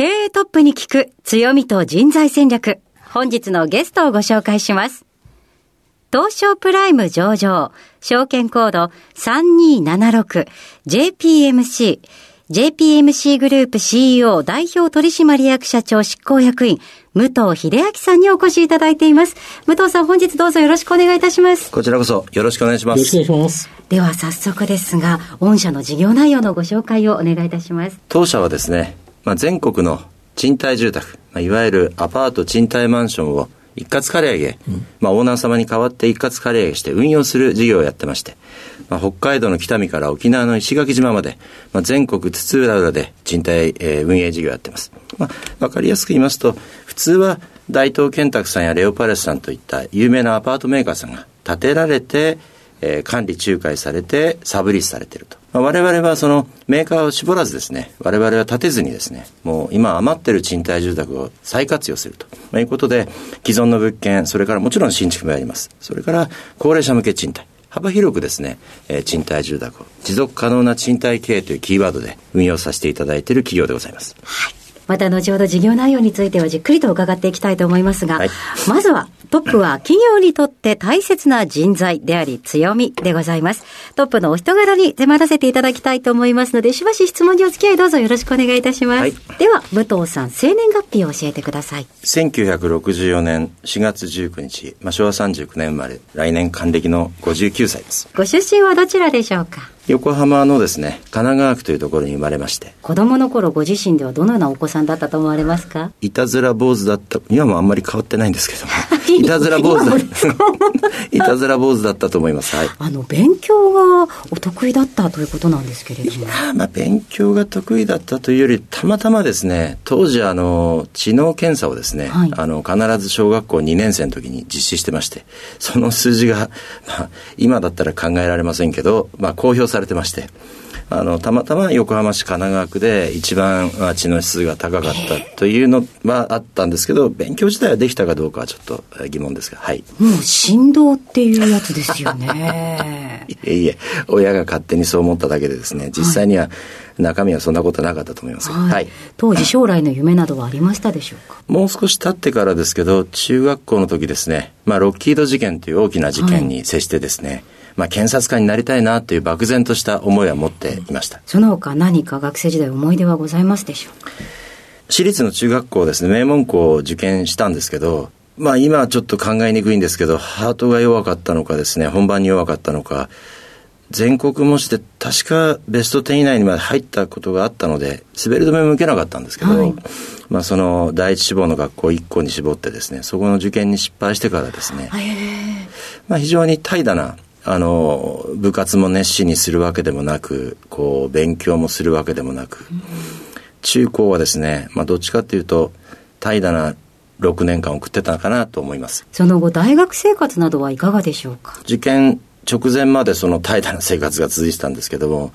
経営トップに聞く強みと人材戦略。本日のゲストをご紹介します。東証プライム上場、証券コード 3276JPMC、JPMC グループ CEO 代表取締役社長執行役員、武藤秀明さんにお越しいただいています。武藤さん、本日どうぞよろしくお願いいたします。こちらこそよろしくお願いします。よろしくお願いします。では早速ですが、御社の事業内容のご紹介をお願いいたします。当社はですね、まあ、全国の賃貸住宅、まあ、いわゆるアパート賃貸マンションを一括借り上げ、うん、まあ、オーナー様に代わって一括借り上げして運用する事業をやってまして、まあ、北海道の北見から沖縄の石垣島まで、まあ、全国津々浦々で賃貸、えー、運営事業をやってます。まあ、わかりやすく言いますと、普通は大東建託さんやレオパレスさんといった有名なアパートメーカーさんが建てられて、えー、管理仲介されてサブリースされてると。まあ、我々はそのメーカーを絞らずですね、我々は立てずにですね、もう今余ってる賃貸住宅を再活用すると、まあ、いうことで、既存の物件、それからもちろん新築もやります。それから高齢者向け賃貸。幅広くですね、えー、賃貸住宅を持続可能な賃貸経営というキーワードで運用させていただいている企業でございます。はい。また後ほど事業内容についてはじっくりと伺っていきたいと思いますが、はい、まずはトップは企業にとって大切な人材であり強みでございます。トップのお人柄に迫らせていただきたいと思いますので、しばし質問にお付き合いどうぞよろしくお願いいたします。はい、では、武藤さん、生年月日を教えてください。1964年4月19日、まあ、昭和39年生まれ、来年還暦の59歳です。ご出身はどちらでしょうか？横浜のですね、神奈川区というところに生まれまして。子供の頃ご自身ではどのようなお子さんだったと思われますか？いたずら坊主だった、今もあんまり変わってないんですけども。いたずら坊主だいたずら坊主だったと思います。はい。あの、勉強がお得意だったということなんですけれども。まあ、勉強が得意だったというより、たまたまですね、当時あの、知能検査をですね、はい、あの、必ず小学校2年生の時に実施してまして、その数字が、まあ、今だったら考えられませんけど、まあ、公表されてまして、あの、たまたま横浜市神奈川区で一番知の指数が高かったというのはあったんですけど、勉強自体はできたかどうかはちょっと疑問ですが、はい。もう振動っていうやつですよね。いえいえ、親が勝手にそう思っただけでですね、実際には、中身はそんなことなかったと思います、はい、はい、当時将来の夢などはありましたでしょうか？もう少し経ってからですけど中学校の時ですね、まあ、ロッキード事件という大きな事件に接してですね、はいまあ、検察官になりたいなという漠然とした思いは持っていました。その他何か学生時代思い出はございますでしょうか？私立の中学校ですね、名門校を受験したんですけど、まあ今はちょっと考えにくいんですけど、ハートが弱かったのかですね、本番に弱かったのか、全国模試で確かベスト10以内にまで入ったことがあったので、滑り止めも受けなかったんですけど、はい、まあその第一志望の学校1校に絞ってですね、そこの受験に失敗してからですね、まあ非常に怠惰なあの部活も熱心にするわけでもなくこう勉強もするわけでもなく、中高はですね、まあ、どっちかっていうと怠惰な6年間送ってたかなと思います。その後大学生活などはいかがでしょうか？受験直前までその怠惰な生活が続いてたんですけども、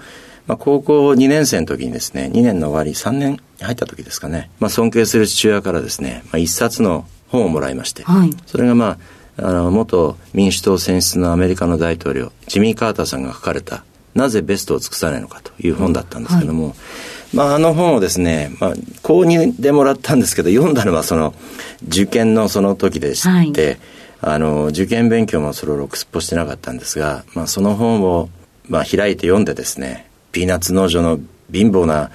まあ、高校2年生の時にですね2年の終わり3年入った時ですかね、まあ、尊敬する父親からですね、まあ、一冊の本をもらいまして、はい、それがまああの元民主党選出のアメリカの大統領ジミー・カーターさんが書かれた「なぜベストを尽くさないのか」という本だったんですけども、はい、まあ、あの本をですね、まあ、購入でもらったんですけど読んだのはその受験のその時でして、はい、あの受験勉強もそれろくすっぽしてなかったんですが、まあ、その本を、まあ、開いて読んでですねピーナッツ農場の貧乏な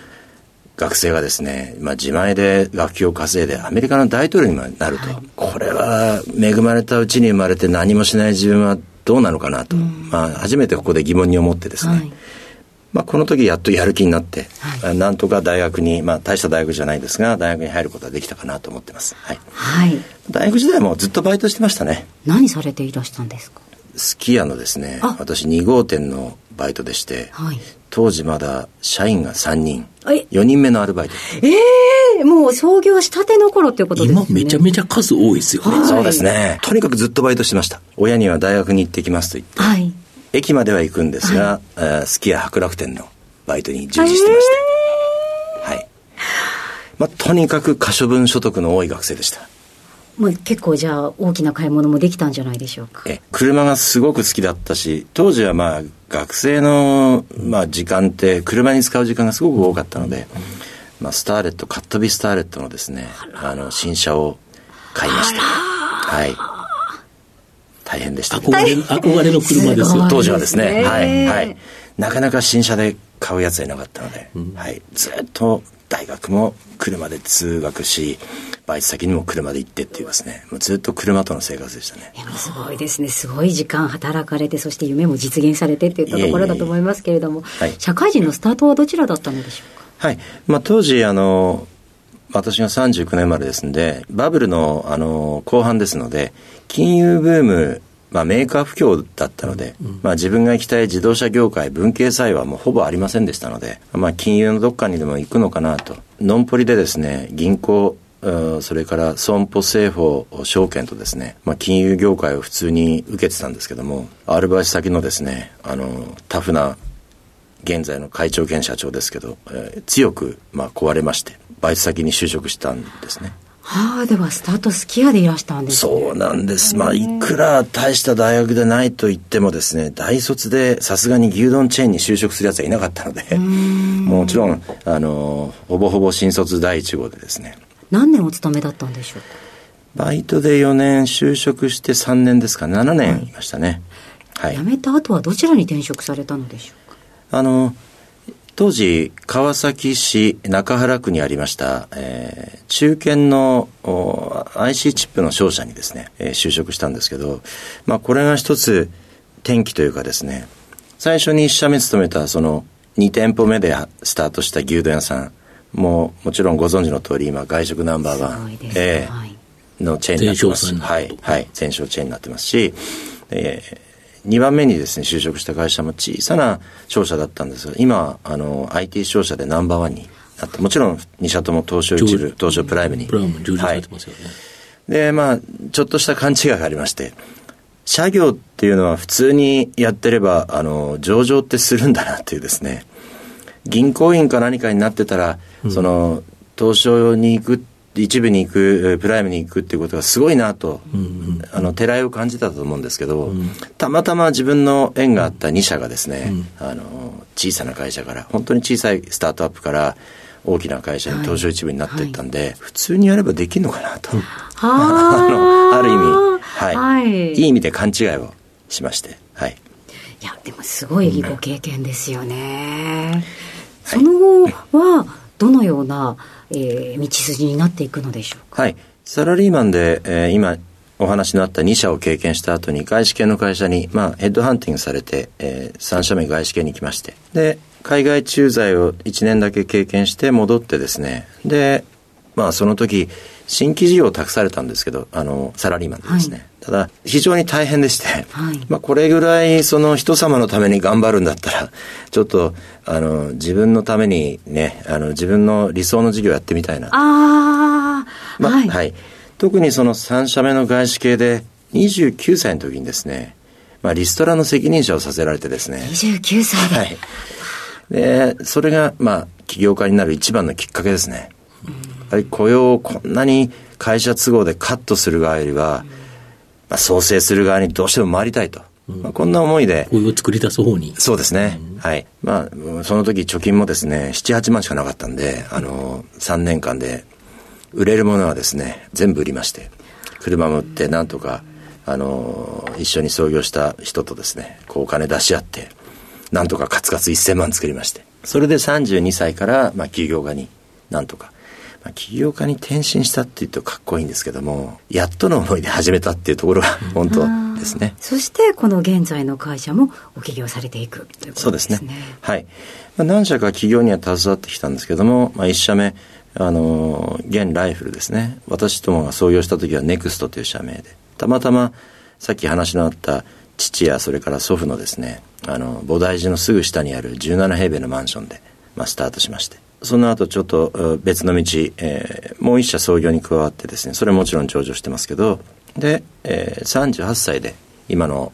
学生がですね、まあ、自前で学費を稼いでアメリカの大統領になると、はい、これは恵まれたうちに生まれて何もしない自分はどうなのかなと、うん、まあ、初めてここで疑問に思ってですね、はい、まあ、この時やっとやる気になって、はい、なんとか大学に、まあ、大した大学じゃないですが大学に入ることができたかなと思ってます、はい。はい、大学時代もずっとバイトしてましたね。何されていらしたんですか？すき家のですね私2号店のバイトでして、はい、当時まだ社員が3人。4人目のアルバイト。ええー、もう創業したての頃っていうことですね。今めちゃめちゃ数多いですよね、はい、そうですね。とにかくずっとバイトしてました。親には大学に行ってきますと言って、はい、駅までは行くんですが、はい、すき家博楽天のバイトに従事してまして、えー、はいまあ、とにかく可処分所得の多い学生でしたまあ、結構じゃあ大きな買い物もできたんじゃないでしょうか。え車がすごく好きだったし当時はまあ学生の、まあ、時間って車に使う時間がすごく多かったので、まあ、スターレットカットビスターレットのですねあの新車を買いました。はい。大変でした憧れ憧れの車ですよ当時はですね。はい。はい。なかなか新車で買うやつはいなかったので、うん、はい、ずっと大学も車で通学しバイト先にも車で行ってっていうですね。もうずっと車との生活でしたね。すごいですね。すごい時間働かれてそして夢も実現されてっていったところだと思いますけれども、はい、社会人のスタートはどちらだったのでしょうか？はい、まあ、当時あの私が39年までですんでバブルのあの後半ですので金融ブームまあ、メーカー不況だったので、うん、まあ、自分が行きたい自動車業界文系債はもうほぼありませんでしたので、まあ、金融のどっかにでも行くのかなと。ノンポリでですね銀行それから損保政法証券とですね、まあ、金融業界を普通に受けてたんですけどもアルバイト先のですねあのタフな現在の会長兼社長ですけど、えー、強くまあ壊れましてバイト先に就職したんですねはあ、ではスタートスキヤでいらしたんです、ね、そうなんです。まあ、いくら大した大学でないと言ってもですね、大卒でさすがに牛丼チェーンに就職するやつはいなかったので、もちろん、あの、ほぼほぼ新卒第一号でですね。何年お勤めだったんでしょう？バイトで4年、就職して3年ですか、7年いましたね。はい。辞めた後はどちらに転職されたのでしょうか？あの、当時、川崎市中原区にありました、えー、中堅の IC チップの商社にですね、えー、就職したんですけど、まあ、これが一つ転機というかですね、最初に一社目勤めたその2店舗目でスタートした牛丼屋さん、もうもちろんご存知の通り今外食ナンバーワン、えー、のチェーンになってます。はい、はい、全商チェーンになってますし、えー、2番目にですね、就職した会社も小さな商社だったんですが、今、あの、IT 商社でナンバーワンになって、もちろん2社とも東証一部、東証プライムに。プライム上場されてますよね。はい、で、まあ、ちょっとした勘違いがありまして、社業っていうのは普通にやってれば、あの、上場ってするんだなっていうですね、銀行員か何かになってたら、うん、その東証に行く一部に行くプライムに行くっていうことがすごいなと、うんうん、あのてらいを感じたと思うんですけど、うん、たまたま自分の縁があった2社がですね、うん、あの小さな会社から本当に小さいスタートアップから大きな会社に東証一部になっていったんで、はい、普通にやればできるのかなと、あのある意味、はい、はい、いい意味で勘違いをしまして、はい、いやでもすごいご経験ですよね。その後はどのような、えー、道筋になっていくのでしょうか？はい。サラリーマンで、えー、今お話のあった2社を経験した後に外資系の会社に、まあ、ヘッドハンティングされて、えー、3社目外資系に来まして、で、海外駐在を1年だけ経験して戻ってですね、で、まあその時、新規事業を託されたんですけど、あの、サラリーマンでですね。はい、ただ、非常に大変でして、はい、まあこれぐらいその人様のために頑張るんだったら、ちょっと、あの、自分のためにね、あの、自分の理想の事業やってみたいな。ああ、まあ、はい、はい。特にその3社目の外資系で、29歳の時にですね、まあリストラの責任者をさせられてですね。29歳で。はい。で、それが、まあ、起業家になる一番のきっかけですね。ぱり雇用をこんなに会社都合でカットする側よりは、まあ、創生する側にどうしても回りたいと。まあ、こんな思いで。雇用を作り出す方に。そうですね。うん、はい。まあ、その時貯金もですね、7、8万しかなかったんで、あの、3年間で売れるものはですね、全部売りまして、車も売ってなんとか、あの、一緒に創業した人とですね、こうお金出し合って、なんとかカツカツ1000万作りまして、それで32歳から、まあ、企業家になんとか。まあ、起業家に転身したっていうとかっこいいんですけども、やっとの思いで始めたっていうところが本当ですね。そしてこの現在の会社もお起業されていくということですね。そうですね。はい。まあ、何社か起業には携わってきたんですけども、まあ、一社目、あの、現ライフルですね。私どもが創業した時はネクストという社名で、たまたまさっき話のあった父やそれから祖父のですね、あの、菩提寺のすぐ下にある17平米のマンションで、まあ、スタートしまして。その後ちょっと別の道、えー、もう一社創業に加わってですね、それもちろん上場してますけど、で、えー、38歳で今の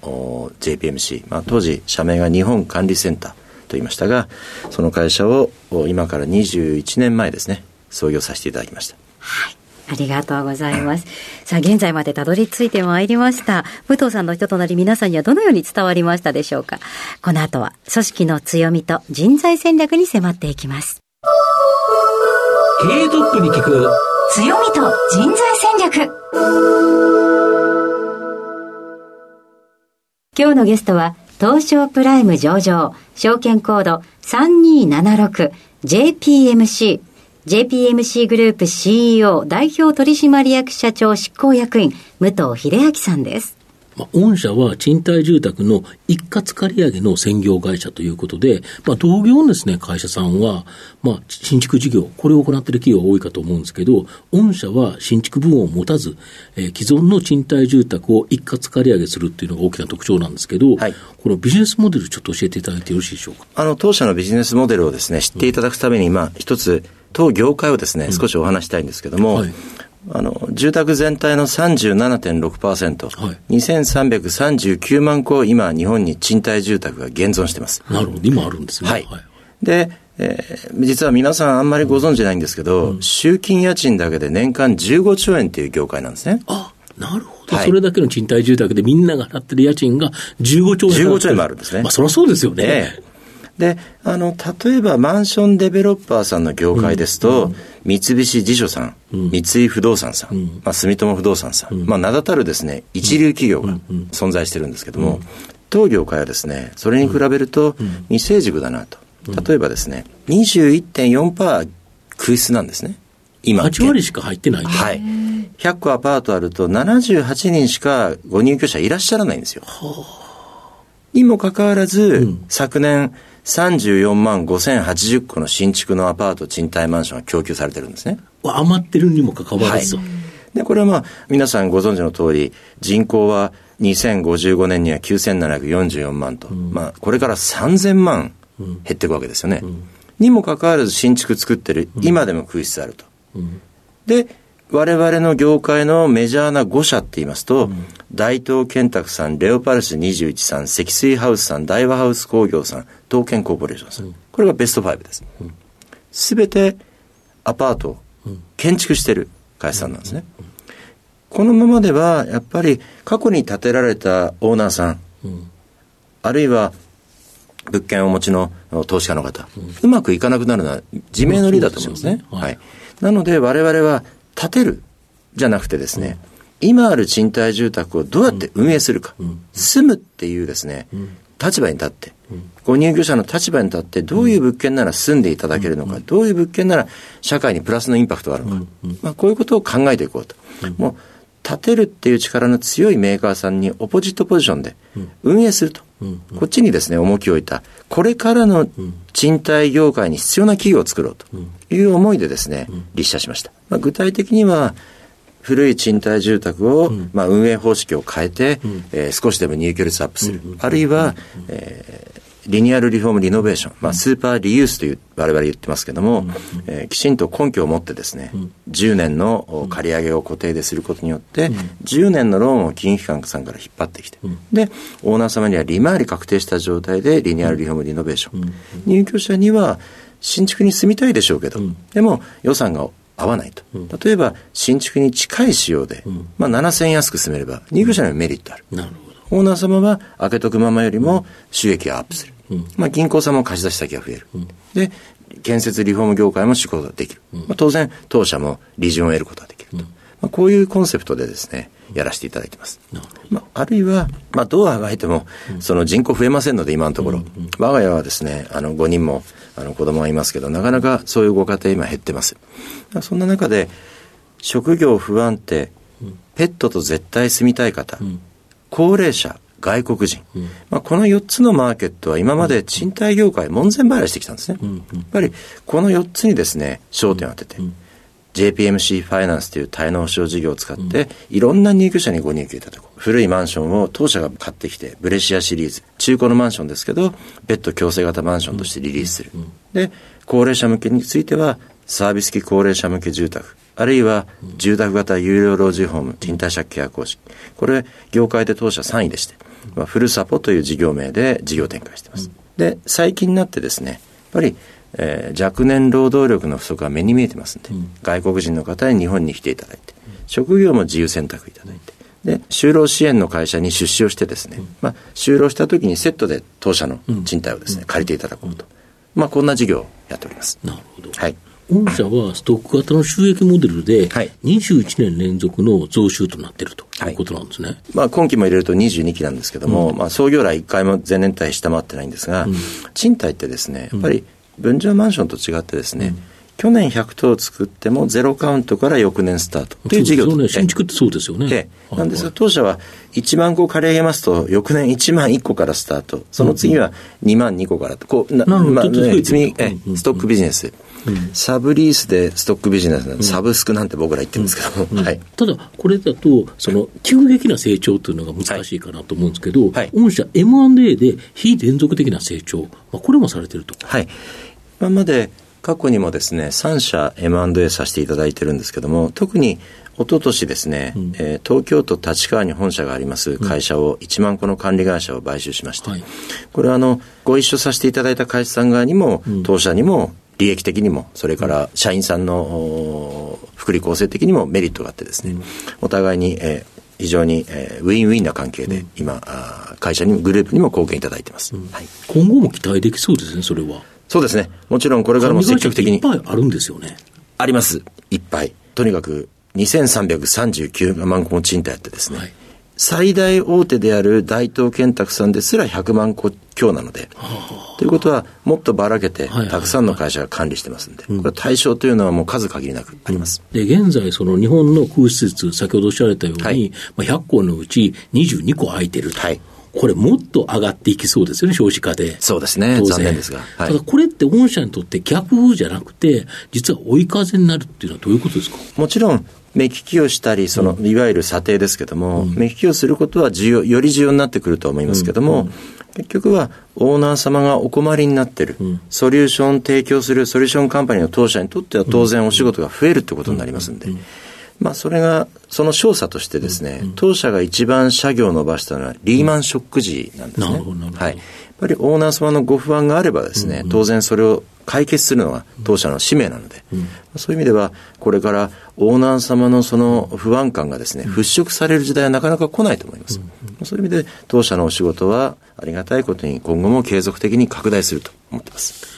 JPMC、まあ、当時社名が日本管理センターと言いましたが、その会社を今から21年前ですね、創業させていただきました。はい。ありがとうございます。さあ、現在までたどり着いてまいりました。武藤さんの人となり皆さんにはどのように伝わりましたでしょうかこの後は、組織の強みと人材戦略に迫っていきます。経営トップに聞く。強みと人材戦略。今日のゲストは東証プライム上場証券コード 3276JPMC JPMC グループ CEO 代表取締役社長執行役員、武藤秀明さんです。まあ、御社は賃貸住宅の一括借り上げの専業会社ということで、まあ、同業のですね、会社さんは、まあ、新築事業、これを行っている企業が多いかと思うんですけど、御社は新築部門を持たず、えー、既存の賃貸住宅を一括借り上げするっていうのが大きな特徴なんですけど、はい、このビジネスモデルちょっと教えていただいてよろしいでしょうか？あの、当社のビジネスモデルをですね、知っていただくために、まあ、一つ、当業界をですね、少しお話したいんですけども、はい、あの、住宅全体の37.6%、はい、2339万戸、今、日本に賃貸住宅が現存してます。なるほど、今あるんですね。はい。はい、で、えー、実は皆さんあんまりご存知ないんですけど、うん、集金家賃だけで年間15兆円っていう業界なんですね。あ、なるほど、はい、それだけの賃貸住宅でみんなが払ってる家賃が15兆円。15兆円もあるんですね。まあ、そりゃそうですよね。ねで、あの、例えばマンションデベロッパーさんの業界ですと、うん、三菱地所さん、うん、三井不動産さん、うん、まあ、住友不動産さん、まあ、名だたるですね、一流企業が存在してるんですけども、当業界はですね、それに比べると未成熟だなと。例えばですね、21.4%空室なんですね。今。8割しか入ってないはい。100個アパートあると78人しかご入居者いらっしゃらないんですよ。にもかかわらず、昨年、34万5080戸の新築のアパート賃貸マンションが供給されてるんですね。余ってるにもかかわらず、はい、で、これはまあ、皆さんご存知の通り、人口は2055年には9744万と、うん、まあ、これから3000万減っていくわけですよね。うん、にもかかわらず新築作ってる、今でも空室あると。で、我々の業界のメジャーな5社って言いますと、うん、大東建託さん、レオパルス21さん、積水ハウスさん、大和ハウス工業さん、東建コーポレーションさん。うん、これがベスト5です。す、べ、てアパートを建築してる会社さんなんですね。このままでは、やっぱり過去に建てられたオーナーさん、あるいは物件をお持ちの投資家の方、うまくいかなくなるのは自明の理だと思うんですね。はい。なので我々は建てるじゃなくてですね、今ある賃貸住宅をどうやって運営するか、住むっていうですね、立場に立って、ご入居者の立場に立って、どういう物件なら住んでいただけるのか、どういう物件なら社会にプラスのインパクトがあるのか、まあ、こういうことを考えていこうと。もう建てるっていう力の強いメーカーさんにオポジットポジションで運営すると。こっちにですね、重きを置いた、これからの賃貸業界に必要な企業を作ろうと。いう思いでですね、立社しました。まあ、具体的には、古い賃貸住宅を、まあ、運営方式を変えて、えー、少しでも入居率アップする。あるいは、えーリニアルリフォームリノベーション、まあ、スーパーリユースという我々言ってますけども、うん、えー、きちんと根拠を持ってですね、うん、10年の借り上げを固定ですることによって、うん、10年のローンを金融機関さんから引っ張ってきて、うん、で、オーナー様には利回り確定した状態でリニアルリフォームリノベーション。入居者には新築に住みたいでしょうけど、でも予算が合わないと。例えば、新築に近い仕様で、まあ、7000円安く住めれば、入居者にはメリットある。なるほど。オーナー様は開けとくままよりも収益がアップする。まあ、銀行さんも貸し出し先が増える。で、建設リフォーム業界も仕事ができる。まあ、当然、当社も利潤を得ることができると。まあ、こういうコンセプトでですね、やらせていただいてます。まあ、あるいは、まあ、どうあがいても、その人口増えませんので、今のところ。我が家はですね、あの、5人も、あの、子供がいますけど、なかなかそういうご家庭今減ってます。そんな中で、職業不安定、ペットと絶対住みたい方、高齢者、外国人、うん、まあ、この4つのマーケットは今まで賃貸業界門前払いしてきたんですね、うんうん、やっぱりこの4つにですね焦点を当てて、うん、JPMC ファイナンスという滞納保証事業を使って、いろんな入居者にご入居いただく古いマンションを当社が買ってきてブレシアシリーズ。中古のマンションですけどベッド強制型マンションとしてリリースする、で高齢者向けについてはサービス付き高齢者向け住宅。あるいは住宅型有料老人ホーム賃貸借契約方式。これ業界で当社3位でしてまあ、フルサポという事業名で事業展開しています。で、最近になってですね、やっぱり、えー、若年労働力の不足が目に見えてますんで、うん、外国人の方に日本に来ていただいて、職業も自由選択いただいて、で、就労支援の会社に出資をしてですね、うん、まあ、就労した時にセットで当社の賃貸をですね、借りていただこうと。まあ、こんな事業をやっております。なるほど。はい。御社はストック型の収益モデルで、21年連続の増収となっているということなんですね。はい、まあ、今期も入れると22期なんですけども、うん、まあ、創業来1回も前年対下回ってないんですが、うん、賃貸ってですね、やっぱり分譲マンションと違ってですね、うん去年100棟作ってもゼロカウントから翌年スタートという事業ですね。新築ってそうですよね。ええ。なんですが、当社は1万個借り上げますと、翌年1万1個からスタート。その次は2万2個からと。こう、な、まあ、ね、積み、え、ストックビジネス。サブリースでストックビジネスなんで、サブスクなんて僕ら言ってるんですけども、はい、ただ、これだと、その急激な成長というのが難しいかなと思うんですけど、はい、御社 M&A で非連続的な成長、まあ、これもされてると。はい。今まで過去にもですね、3社 M&A させていただいてるんですけども、特に一昨年ですね、うん、えー、東京都立川に本社があります会社を、1万個の管理会社を買収しまして、はい、これはあの、ご一緒させていただいた会社さん側にも、当社にも利益的にも、それから社員さんの福利厚生的にもメリットがあってですね、うん、お互いに、えー、非常に、えー、ウィンウィンな関係で、今、あ会社にもグループにも貢献いただいてます、うん、はい、今後も期待できそうですね、それは。そうですね。もちろんこれからも積極的に。いっぱいあるんですよね。あります。いっぱい。とにかく、2339万個も賃貸あってですね、はい、最大大手である大東建託さんですら100万個強なので、ということは、もっとばらけて、たくさんの会社が管理してますんで、これ対象というのはもう数限りなくあります。で、現在、その日本の空施設、先ほどおっしゃられたように、はい、まあ、100個のうち22個空いてると。はいこれもっと上がっていきそうですよね、少子化で。そうですね、残念ですが。はい、ただこれって御社にとって逆風じゃなくて、実は追い風になるっていうのはどういうことですか？もちろん、目利きをしたり、その、いわゆる査定ですけども、うん、目利きをすることは重要、より重要になってくると思いますけども、うん。うん結局はオーナー様がお困りになってる、うん、ソリューション提供するソリューションカンパニーの当社にとっては当然お仕事が増えるってことになりますんで、まあそれが、その調査としてですね、当社が一番社業を伸ばしたのはリーマンショック時なんですね。はい。やっぱりオーナー様のご不安があればですね、当然それを解決するのが当社の使命なので、うん、そういう意味では、これからオーナー様のその不安感がですね、払拭される時代はなかなか来ないと思います。うん、そういう意味で、当社のお仕事はありがたいことに今後も継続的に拡大すると思っています。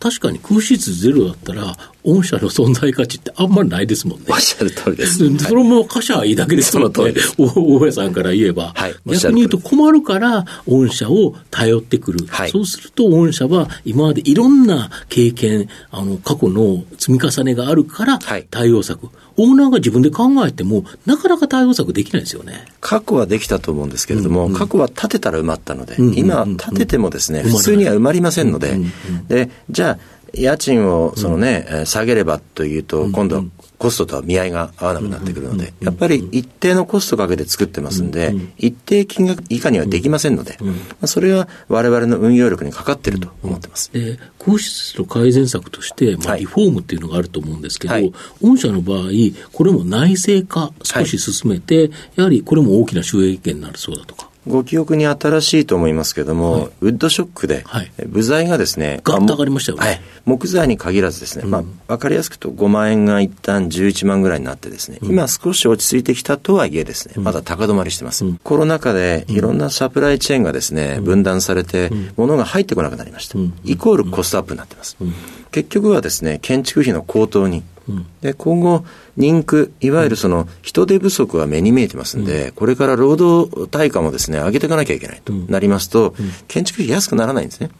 確かに空室ゼロだったら、御社の存在価値ってあんまりないですもんね。おっしゃる通りです。そのまま貨車はいいだけですもんね。大家さんから言えば。はい、逆に言うと困るから、御社を頼ってくる。はい、そうすると、御社は今までいろんな経験、あの、過去の積み重ねがあるから、対応策。はいオーナーが自分で考えても、なかなか対応策できないですよね。過去はできたと思うんですけれども、うんうん、過去は建てたら埋まったので、うんうんうん、今、建ててもですね、普通には埋まりませんので、うんうんうん、で、じゃあ、家賃をそのね、うん、下げればというと、今度はコストとは見合いが合わなくなってくるので、やっぱり一定のコストかけて作ってますんで、一定金額以下にはできませんので、まあ、それは我々の運用力にかかっていると思ってます。で、皇室の改善策として、まあ、リフォームっていうのがあると思うんですけど、はい、御社の場合、これも内製化少し進めて、はい、やはりこれも大きな収益源になるそうだとか。ご記憶に新しいと思いますけども、はい、ウッドショックで、部材がですね、ガッと上がりましたよね。はい。木材に限らずですね、うん、まあ、わかりやすくと5万円が一旦11万ぐらいになってですね、うん、今少し落ち着いてきたとはいえですね、まだ高止まりしてます。うん、コロナ禍でいろんなサプライチェーンがですね、分断されて、物が入ってこなくなりました。イコールコストアップになってます。結局はですね、建築費の高騰にで、今後、人区、いわゆるその人手不足は目に見えてますんで、これから労働対価もですね、上げていかなきゃいけないとなりますと、建築費安くならないんですね。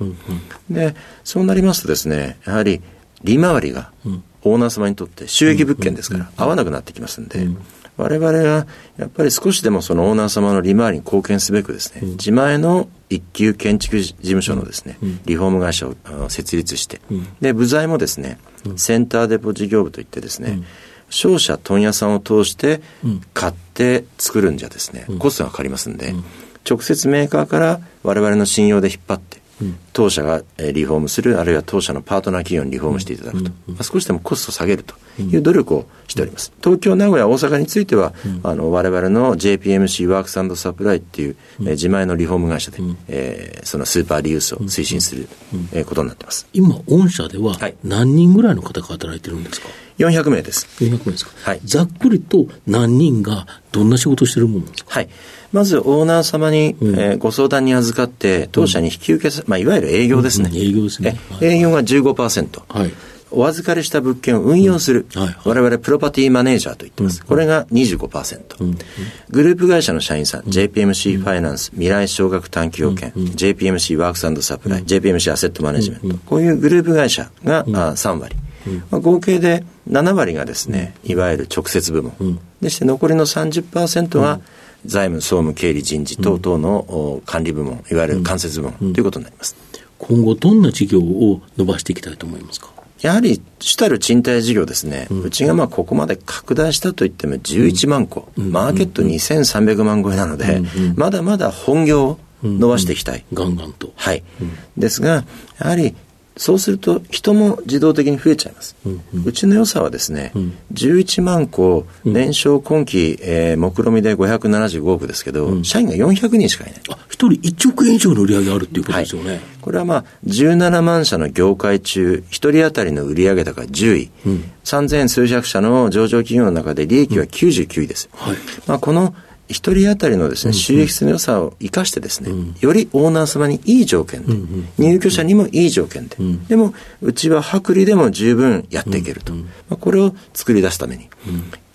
で、そうなりますとですね、やはり利回りがオーナー様にとって収益物件ですから、合わなくなってきますんで、我々がやっぱり少しでもそのオーナー様の利回りに貢献すべくですね、自前の一級建築事務所のですね、リフォーム会社を設立して、で、部材もですね、センターデポ事業部といってですね、商社問屋さんを通して買って作るんじゃですね、コストがかかりますんで、直接メーカーから我々の信用で引っ張って、当社がリフォームする、あるいは当社のパートナー企業にリフォームしていただくと、まあ、少しでもコストを下げるという努力をしております。東京、名古屋、大阪については、あの我々の JPMC ワークスサプライっていう、えー、自前のリフォーム会社で、えー、そのスーパーリユースを推進する、えー、ことになってます。今、御社では何人ぐらいの方が働いてるんですか、400名です。400名ですか？はい。ざっくりと何人がどんな仕事をしてるものですか？はい。まず、オーナー様に、うん、えー、ご相談に預かって、当社に引き受けさ、まあ、いわゆる営業ですね。うん、営業ですね。はい、営業が15%。はい。お預かりした物件を運用する、うん。はいはい、我々プロパティマネージャーと言ってます。うん、これが25%、うん、グループ会社の社員さん、JPMC ファイナンス、未来少額短期保険、JPMC ワークスサプライ、JPMC アセットマネジメント、こういうグループ会社が、うん、あ3割。まあ、合計で7割がですね、いわゆる直接部門。でして残りの30%が、財務、総務、経理、人事等々の管理部門、いわゆる間接部門ということになります。今後、どんな事業を伸ばしていきたいと思いますか？やはり主たる賃貸事業ですね、うん、うちがまあここまで拡大したといっても11万戸、うん、マーケット2300万超えなので、うん、まだまだ本業を伸ばしていきたい。ガンガンと。はい。ですが、やはりそうすると人も自動的に増えちゃいます。うんうん、うちの良さはですね、うん、11万個、年商今期、えー、目論見で575億ですけど、うん、社員が400人しかいない。あ、一人1億円以上の売り上げあるっていうことですよね。はい、これはまあ、17万社の業界中、1人当たりの売上高10位、うん、3000数百社の上場企業の中で利益は99位です。はい、まあ、この一人当たりのですね、収益性の良さを生かしてですね、よりオーナー様にいい条件で、入居者にもいい条件で、でも、うちは薄利でも十分やっていけると。まあ、これを作り出すために、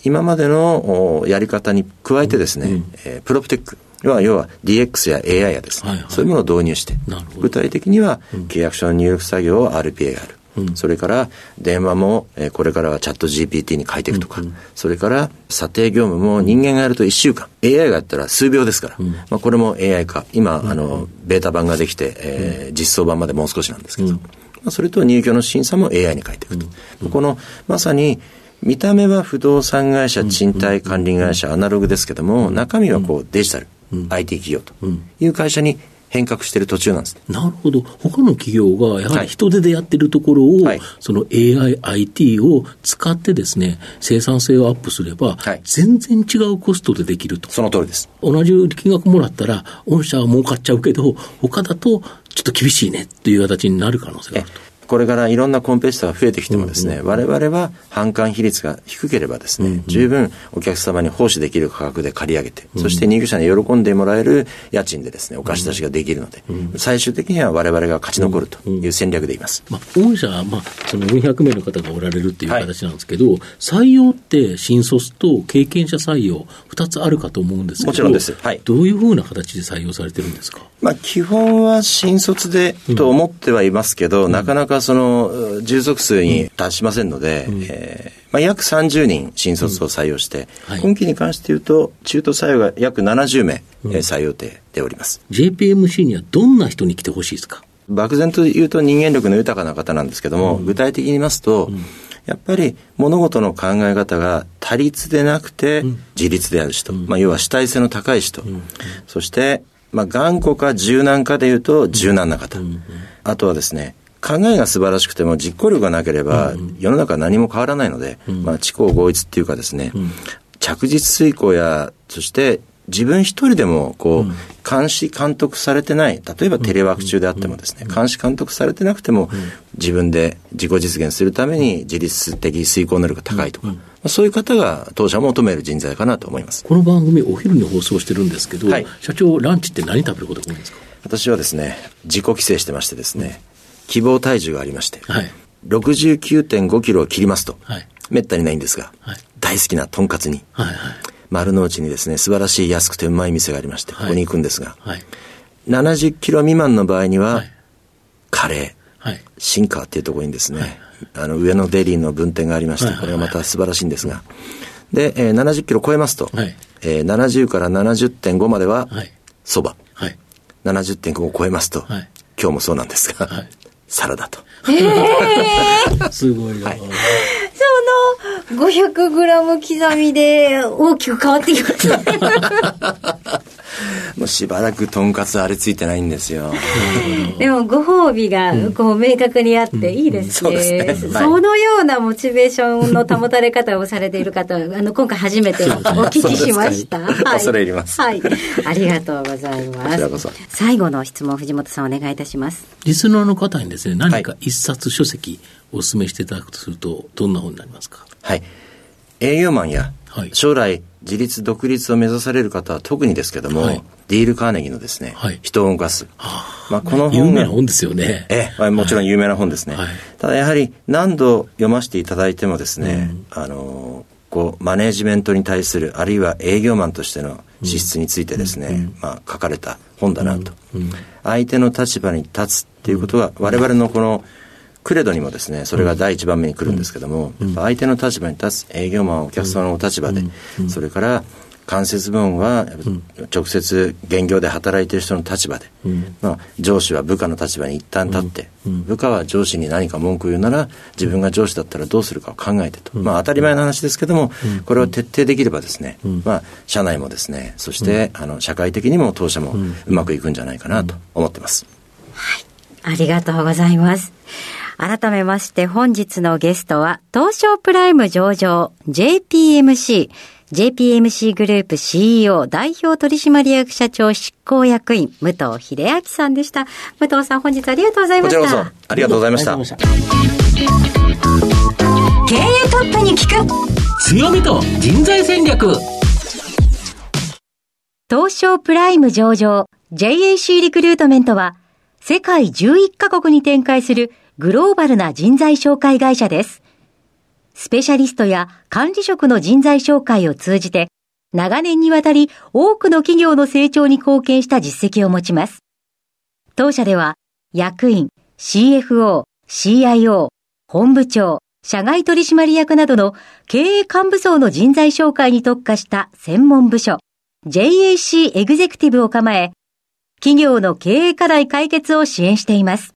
今までのやり方に加えてですね、えプロプテック、要は要は DX や AI やですね、はいはい、そういうものを導入して、具体的には契約書の入力作業を RPA がある。それから電話も、えー、これからはチャット GPT に変えていくとか、それから査定業務も人間がやると1週間、AI がやったら数秒ですから、うん、まあ、これも AI 化、今、あの、ベータ版ができて、えー、実装版までもう少しなんですけど、まあ、それと入居の審査も AI に変えていくと。この、まさに、見た目は不動産会社、賃貸管理会社、アナログですけども、中身はこうデジタル、IT 企業という会社に変革している途中なんです、なるほど、他の企業がやはり人手でやってるところを、はい、その AI、IT を使ってですね、生産性をアップすれば、はい、全然違うコストでできると。その通りです。同じ金額もらったら、御社は儲かっちゃうけど、他だとちょっと厳しいねっていう形になる可能性があると。これからいろんなコンペティターが増えてきてもですね、我々は販管比率が低ければですね、十分お客様に奉仕できる価格で借り上げて、そして入居者に喜んでもらえる家賃でですね、お貸し出しができるので、最終的には我々が勝ち残るという戦略でいます。まあ、御社は、まあ、その400名の方がおられるっていう形なんですけど、はい、採用って新卒と経験者採用、2つあるかと思うんですけど、もちろんです。はい。どういうふうな形で採用されてるんですか？まあ、基本は新卒でと思ってはいますけど、なかなかその、従属数に達しませんので、うん、えー、まあ、約30人新卒を採用して、うん。はい、今期に関して言うと、中途採用が約70名、うん、採用定でおります。JPMC にはどんな人に来てほしいですか？漠然と言うと人間力の豊かな方なんですけども、具体的に言いますと、やっぱり物事の考え方が多律でなくて自立である人、まあ、要は主体性の高い人、そしてまあ、頑固か柔軟かでいうと柔軟な方、あとはですね考えが素晴らしくても実行力がなければ世の中は何も変わらないので、まあ、知行合一っていうかですね、着実遂行やそして自分一人でもこう、監視監督されてない例えばテレワーク中であってもですね、監視監督されてなくても、自分で自己実現するために自律的遂行能力が高いとか、そういう方が当社も求める人材かなと思います。この番組お昼に放送してるんですけど、はい、社長ランチって何食べることが多いんですか？私はですね自己規制してましてですね、希望体重がありまして、はい、69.5キロを切りますと、はい、めったにないんですが、はい、大好きなとんかつに、はいはい、丸の内にですね、素晴らしい安くてうまい店がありまして、ここに行くんですが、はい、70キロ未満の場合には、カレー、はい、新川っていうところにですね、あの上のデリーの分店がありまして、これがまた素晴らしいんですが、で、えー、70キロ超えますと、はい、えー、70から70.5までは、そば、はい、70.5を超えますと、はい、今日もそうなんですが、はい、サラダと。えー、すごいよ。はいその500グラム刻みで大きく変わってきますね。もうしばらくとんかつあれついてないんですよ。でもご褒美がこう明確にあっていいですね。うんうん、そ、ねはい、そのようなモチベーションの保たれ方をされている方は、あの、今回初めてお聞きしました。はい、恐れ入ります。はい。ありがとうございます。最後の質問、藤本さんお願いいたします。リスナーの方にですね、何か一冊書籍お勧めしていただくとすると、どんな本になりますか？はい。営業マンや、将来自立独立を目指される方は特にですけども、はい、ディール・カーネギーのですね、はい、人を動かす。まあ、この本有名な本ですよね。ええ、もちろん有名な本ですね。はい、ただやはり何度読ませていただいてもですね、うん、あの、こう、マネジメントに対する、あるいは営業マンとしての資質についてですね、うん、まあ、書かれた本だなと。うん、相手の立場に立つっていうことは、我々のこの、クレドにもですね、それが第一番目に来るんですけども、うん、相手の立場に立つ営業マン、お客様のお立場で、それから間接部門は直接現業で働いている人の立場で、まあ、上司は部下の立場に一旦立って、部下は上司に何か文句を言うなら自分が上司だったらどうするかを考えてと、まあ、当たり前の話ですけども、これを徹底できればですね、まあ、社内もですねそして、あの社会的にも当社もうまくいくんじゃないかなと思ってます。はい。ありがとうございます。改めまして本日のゲストは、東証プライム上場 JPMC、JPMC グループ CEO 代表取締役社長執行役員、武藤秀明さんでした。武藤さん本日ありがとうございました。こちらこそありがとうございました。経営トップに聞く強みと人材戦略東証プライム上場 JAC リクルートメントは世界11カ国に展開するグローバルな人材紹介会社です。スペシャリストや管理職の人材紹介を通じて、長年にわたり多くの企業の成長に貢献した実績を持ちます。当社では、役員、CFO、CIO、本部長、社外取締役などの経営幹部層の人材紹介に特化した専門部署、JAC エグゼクティブを構え、企業の経営課題解決を支援しています。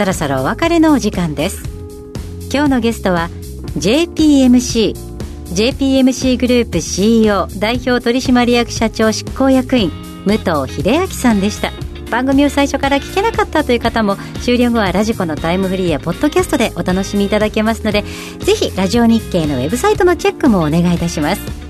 そろそろお別れのお時間です。今日のゲストは JPMC JPMC グループ CEO 代表取締役社長執行役員武藤秀明さんでした。番組を最初から聞けなかったという方も終了後はラジコのタイムフリーやポッドキャストでお楽しみいただけますのでぜひラジオ日経のウェブサイトのチェックもお願いいたします。